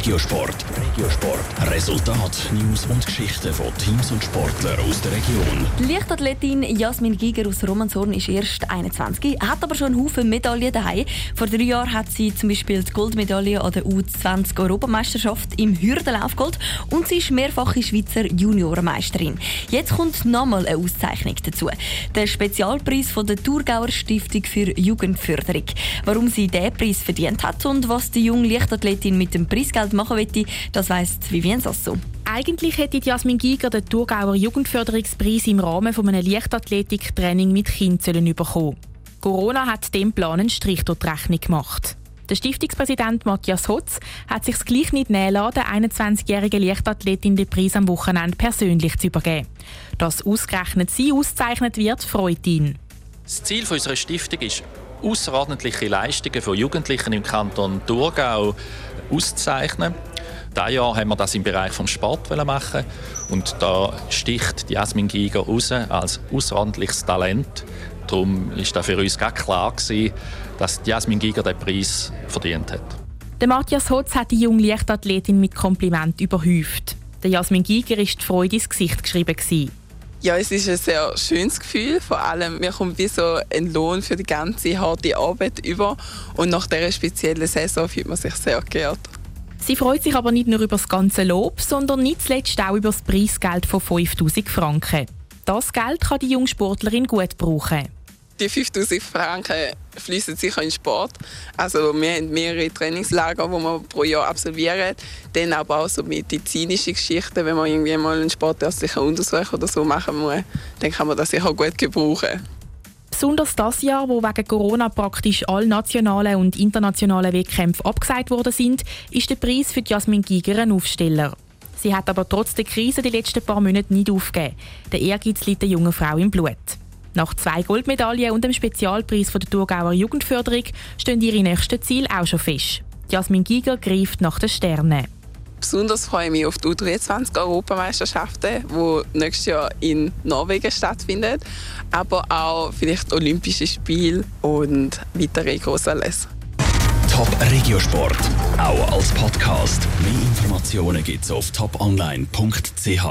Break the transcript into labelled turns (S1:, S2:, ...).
S1: Regiosport. Regiosport. Resultat, News und Geschichten von Teams und Sportlern aus der Region.
S2: Die Leichtathletin Jasmin Giger aus Romanshorn ist erst 21, hat aber schon einen Haufen Medaillen daheim. Vor drei Jahren hat sie zum Beispiel die Goldmedaille an der U20-Europameisterschaft im Hürdenlauf geholt und sie ist mehrfache Schweizer Juniorenmeisterin. Jetzt kommt nochmal eine Auszeichnung dazu. Der Spezialpreis von der Thurgauer Stiftung für Jugendförderung. Warum sie diesen Preis verdient hat und was die junge Leichtathletin mit dem Preisgeld machen möchte, das weiss Vivienne Sasso.
S3: Eigentlich hätte Jasmin Giger den Thurgauer Jugendförderungspreis im Rahmen von einem Leichtathletiktraining mit Kindern bekommen. Corona hat dem Plan einen Strich durch die Rechnung gemacht. Der Stiftungspräsident Matthias Hotz hat sich gleich nicht näher lassen, der 21-jährigen Leichtathletin den Preis am Wochenende persönlich zu übergeben. Dass ausgerechnet sie ausgezeichnet wird, freut ihn.
S4: Das Ziel unserer Stiftung ist, außerordentliche Leistungen von Jugendlichen im Kanton Thurgau auszuzeichnen. Dieses Jahr haben wir das im Bereich des Sport machen und da sticht Jasmin Giger raus als außerordentliches Talent. Darum ist da für uns ganz klar gewesen, dass Jasmin Giger den Preis verdient hat.
S3: Der Matthias Hotz hat die junge Leichtathletin mit Kompliment überhäuft. Der Jasmin Giger ist die Freude ins Gesicht geschrieben. Gewesen.
S5: Ja, es ist ein sehr schönes Gefühl. Vor allem, mir kommt wie so ein Lohn für die ganze harte Arbeit über. Und nach dieser speziellen Saison fühlt man sich sehr geehrt.
S3: Sie freut sich aber nicht nur über das ganze Lob, sondern nicht zuletzt auch über das Preisgeld von 5000 Franken. Das Geld kann die junge Sportlerin gut brauchen.
S5: Die 5000 Franken fließen sicher in Sport. Also wir haben mehrere Trainingslager, die wir pro Jahr absolvieren. Dann aber auch so medizinische Geschichten, wenn man irgendwie mal einen sportärztlichen Untersuch oder so machen muss, dann kann man das sicher gut gebrauchen.
S3: Besonders das Jahr, wo wegen Corona praktisch alle nationalen und internationalen Wettkämpfe abgesagt worden sind, ist der Preis für Jasmin Giger ein Aufsteller. Sie hat aber trotz der Krise die letzten paar Monate nicht aufgegeben. Der Ehrgeiz liegt der jungen Frau im Blut. Nach zwei Goldmedaillen und dem Spezialpreis von der Thurgauer Jugendförderung stehen ihre nächsten Ziele auch schon fest. Jasmin Giger greift nach den Sternen.
S5: Besonders freue ich mich auf die U23-Europameisterschaften, die nächstes Jahr in Norwegen stattfinden, aber auch vielleicht Olympische Spiele und weitere große Anlässe.
S1: Top Regiosport, auch als Podcast. Mehr Informationen gibt's auf toponline.ch.